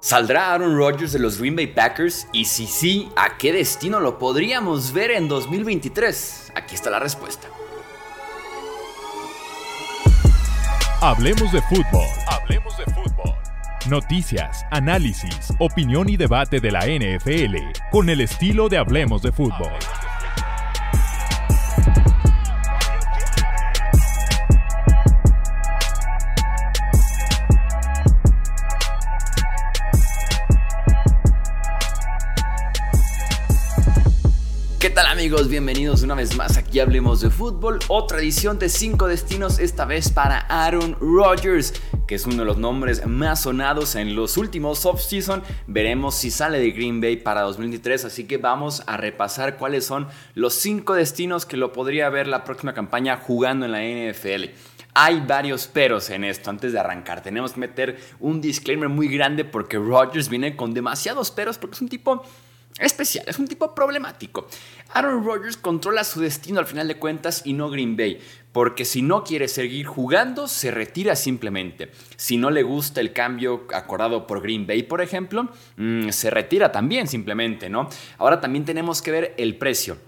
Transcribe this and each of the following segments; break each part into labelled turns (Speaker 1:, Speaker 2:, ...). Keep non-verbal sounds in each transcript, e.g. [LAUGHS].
Speaker 1: ¿Saldrá Aaron Rodgers de los Green Bay Packers? Y si sí, ¿a qué destino lo podríamos ver en 2023? Aquí está la respuesta.
Speaker 2: Hablemos de fútbol. Hablemos de fútbol. Noticias, análisis, opinión y debate de la NFL con el estilo de Hablemos de fútbol.
Speaker 1: Amigos? Bienvenidos una vez más aquí Hablemos de Fútbol, otra edición de 5 destinos, esta vez para Aaron Rodgers, que es uno de los nombres más sonados en los últimos off-season. Veremos si sale de Green Bay para 2023, así que vamos a repasar cuáles son los 5 destinos que lo podría ver la próxima campaña jugando en la NFL. Hay varios peros en esto. Antes de arrancar, tenemos que meter un disclaimer muy grande porque Rodgers viene con demasiados peros porque es un tipo especial, es un tipo problemático. Aaron Rodgers controla su destino al final de cuentas y no Green Bay, porque si no quiere seguir jugando, se retira simplemente. Si no le gusta el cambio acordado por Green Bay, por ejemplo, mm, se retira también simplemente, ¿no? Ahora también tenemos que ver el precio.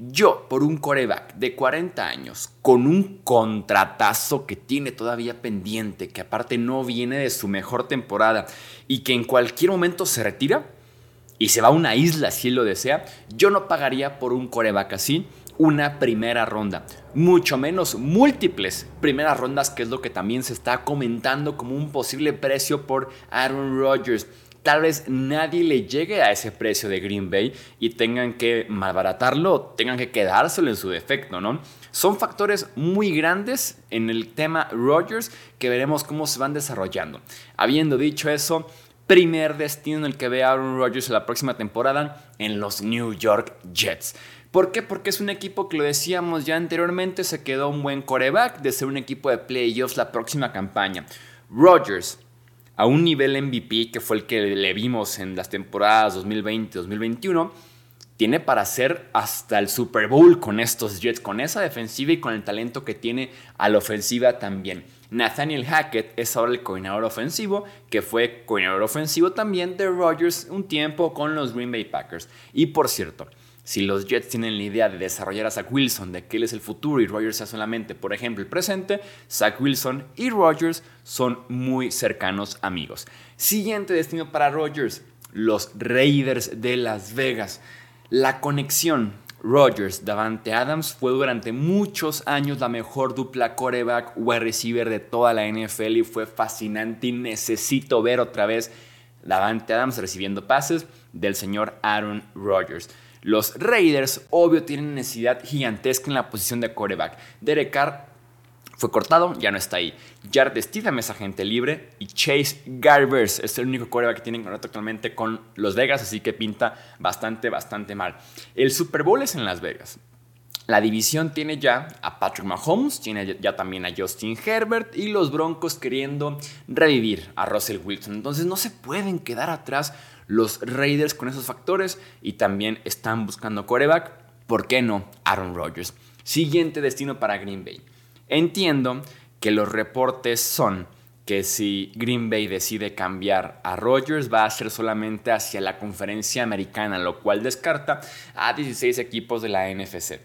Speaker 1: Yo, por un coreback de 40 años, con un contratazo que tiene todavía pendiente, que aparte no viene de su mejor temporada y que en cualquier momento se retira, y se va a una isla si él lo desea, yo no pagaría por un coreback así una primera ronda. Mucho menos múltiples primeras rondas, que es lo que también se está comentando como un posible precio por Aaron Rodgers. Tal vez nadie le llegue a ese precio de Green Bay y tengan que malbaratarlo, tengan que quedárselo en su defecto, ¿no? Son factores muy grandes en el tema Rodgers que veremos cómo se van desarrollando. Habiendo dicho eso, primer destino en el que ve a Aaron Rodgers la próxima temporada en los New York Jets. ¿Por qué? Porque es un equipo que lo decíamos ya anteriormente, se quedó un buen coreback de ser un equipo de playoffs la próxima campaña. Rodgers, a un nivel MVP que fue el que le vimos en las temporadas 2020-2021, tiene para hacer hasta el Super Bowl con estos Jets, con esa defensiva y con el talento que tiene a la ofensiva también. Nathaniel Hackett es ahora el coordinador ofensivo, que fue coordinador ofensivo también de Rodgers un tiempo con los Green Bay Packers. Y por cierto, si los Jets tienen la idea de desarrollar a Zach Wilson, de que él es el futuro y Rodgers sea solamente, por ejemplo, el presente, Zach Wilson y Rodgers son muy cercanos amigos. Siguiente destino para Rodgers, los Raiders de Las Vegas. La conexión Rodgers, Davante Adams fue durante muchos años la mejor dupla coreback wide receiver de toda la NFL y fue fascinante y necesito ver otra vez Davante Adams recibiendo pases del señor Aaron Rodgers. Los Raiders, obvio, tienen necesidad gigantesca en la posición de coreback. Derek Carr fue cortado, ya no está ahí. Jared Stidham es agente libre y Chase Garbers es el único coreback que tienen contrato actualmente con Los Vegas, así que pinta bastante, bastante mal. El Super Bowl es en Las Vegas. La división tiene ya a Patrick Mahomes, tiene ya también a Justin Herbert y los Broncos queriendo revivir a Russell Wilson. Entonces no se pueden quedar atrás los Raiders con esos factores y también están buscando coreback. ¿Por qué no? Aaron Rodgers. Siguiente destino para Green Bay. Entiendo que los reportes son que si Green Bay decide cambiar a Rodgers va a ser solamente hacia la conferencia americana, lo cual descarta a 16 equipos de la NFC.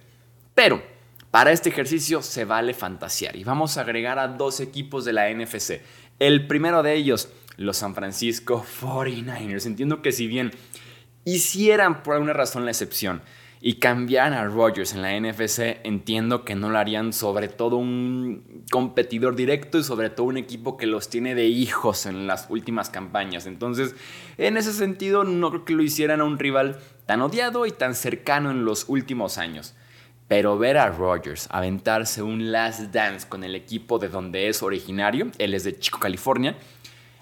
Speaker 1: Pero para este ejercicio se vale fantasear y vamos a agregar a dos equipos de la NFC. El primero de ellos, los San Francisco 49ers. Entiendo que si bien hicieran por alguna razón la excepción, y cambiaran a Rodgers en la NFC, entiendo que no lo harían sobre todo un competidor directo y sobre todo un equipo que los tiene de hijos en las últimas campañas. Entonces, en ese sentido, no creo que lo hicieran a un rival tan odiado y tan cercano en los últimos años. Pero ver a Rodgers aventarse un last dance con el equipo de donde es originario, él es de Chico, California,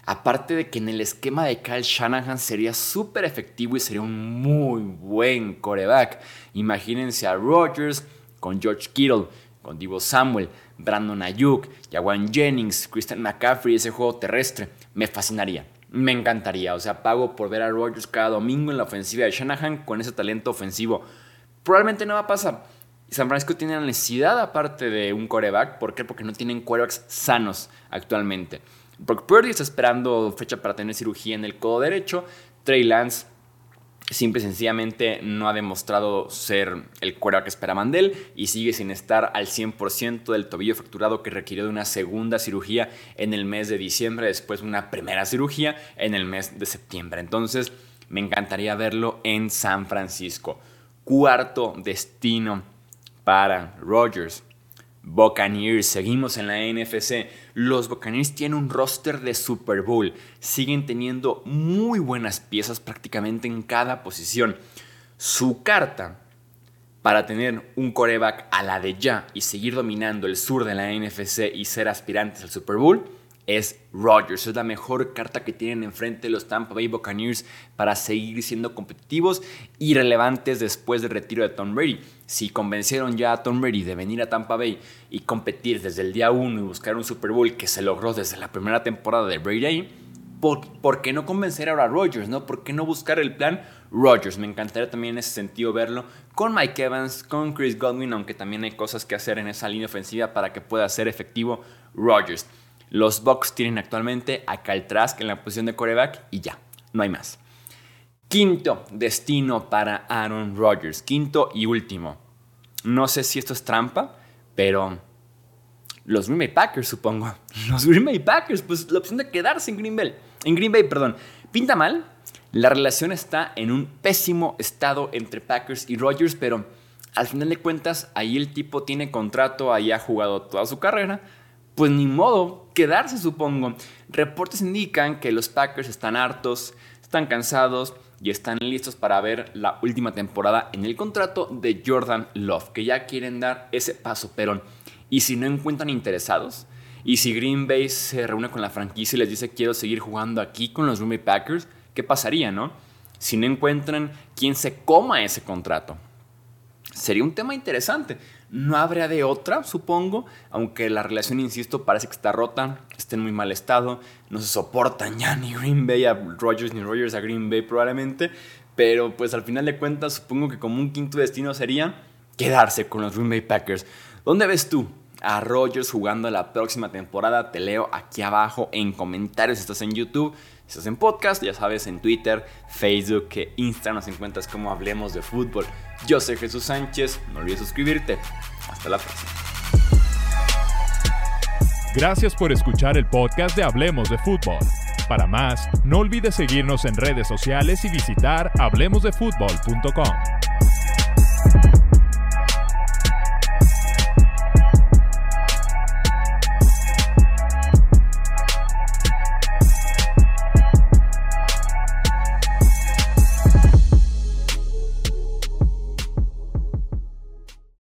Speaker 1: Aparte de que en el esquema de Kyle Shanahan sería súper efectivo y sería un muy buen coreback. Imagínense a Rodgers con George Kittle, con Divo Samuel, Brandon Ayuk, Jawan Jennings, Christian McCaffrey, ese juego terrestre. Me fascinaría, me encantaría. O sea, pago por ver a Rodgers cada domingo en la ofensiva de Shanahan con ese talento ofensivo. Probablemente no va a pasar. San Francisco tiene la necesidad aparte de un coreback. ¿Por qué? Porque no tienen corebacks sanos actualmente. Brock Purdy está esperando fecha para tener cirugía en el codo derecho. Trey Lance simple y sencillamente no ha demostrado ser el cuero que esperaban de él y sigue sin estar al 100% del tobillo fracturado que requirió de una segunda cirugía en el mes de diciembre, después de una primera cirugía en el mes de septiembre. Entonces, me encantaría verlo en San Francisco. Cuarto destino para Rogers. Buccaneers, seguimos en la NFC. Los Buccaneers tienen un roster de Super Bowl. Siguen teniendo muy buenas piezas prácticamente en cada posición. Su carta para tener un coreback a la de ya y seguir dominando el sur de la NFC y ser aspirantes al Super Bowl es Rodgers. Es la mejor carta que tienen enfrente los Tampa Bay Buccaneers para seguir siendo competitivos y relevantes después del retiro de Tom Brady. Si convencieron ya a Tom Brady de venir a Tampa Bay y competir desde el día 1 y buscar un Super Bowl que se logró desde la primera temporada de Brady, ¿por, qué no convencer ahora a Rodgers? ¿no? ¿Por qué no buscar el plan Rodgers? Me encantaría también en ese sentido verlo con Mike Evans, con Chris Godwin, aunque también hay cosas que hacer en esa línea ofensiva para que pueda ser efectivo Rodgers. Los Bucks tienen actualmente a Kyle Trask en la posición de coreback y ya, no hay más. Quinto destino para Aaron Rodgers. Quinto y último. No sé si esto es trampa, pero los Green Bay Packers, supongo. [LAUGHS] Los Green Bay Packers, pues la opción de quedarse en Green Bay. En Green Bay, perdón. Pinta mal. La relación está en un pésimo estado entre Packers y Rodgers, pero al final de cuentas, ahí el tipo tiene contrato, ahí ha jugado toda su carrera pues ni modo, quedarse supongo. Reportes indican que los Packers están hartos, están cansados y están listos para ver la última temporada en el contrato de Jordan Love, que ya quieren dar ese paso, pero ¿y si no encuentran interesados? ¿Y si Green Bay se reúne con la franquicia y les dice quiero seguir jugando aquí con los Bay Packers? ¿Qué pasaría, no? Si no encuentran quién se coma ese contrato. Sería un tema interesante. No habría de otra, supongo, aunque la relación, insisto, parece que está rota, está en muy mal estado, no se soportan ya ni Green Bay a Rogers ni Rogers a Green Bay probablemente, pero pues al final de cuentas supongo que como un quinto destino sería quedarse con los Green Bay Packers. ¿Dónde ves tú a Rogers jugando la próxima temporada? Te leo aquí abajo en comentarios estás en YouTube. Estás en podcast, ya sabes, en Twitter, Facebook, que Insta nos encuentras como Hablemos de Fútbol. Yo soy Jesús Sánchez, no olvides suscribirte. Hasta la próxima.
Speaker 2: Gracias por escuchar el podcast de Hablemos de Fútbol. Para más, no olvides seguirnos en redes sociales y visitar hablemosdefutbol.com.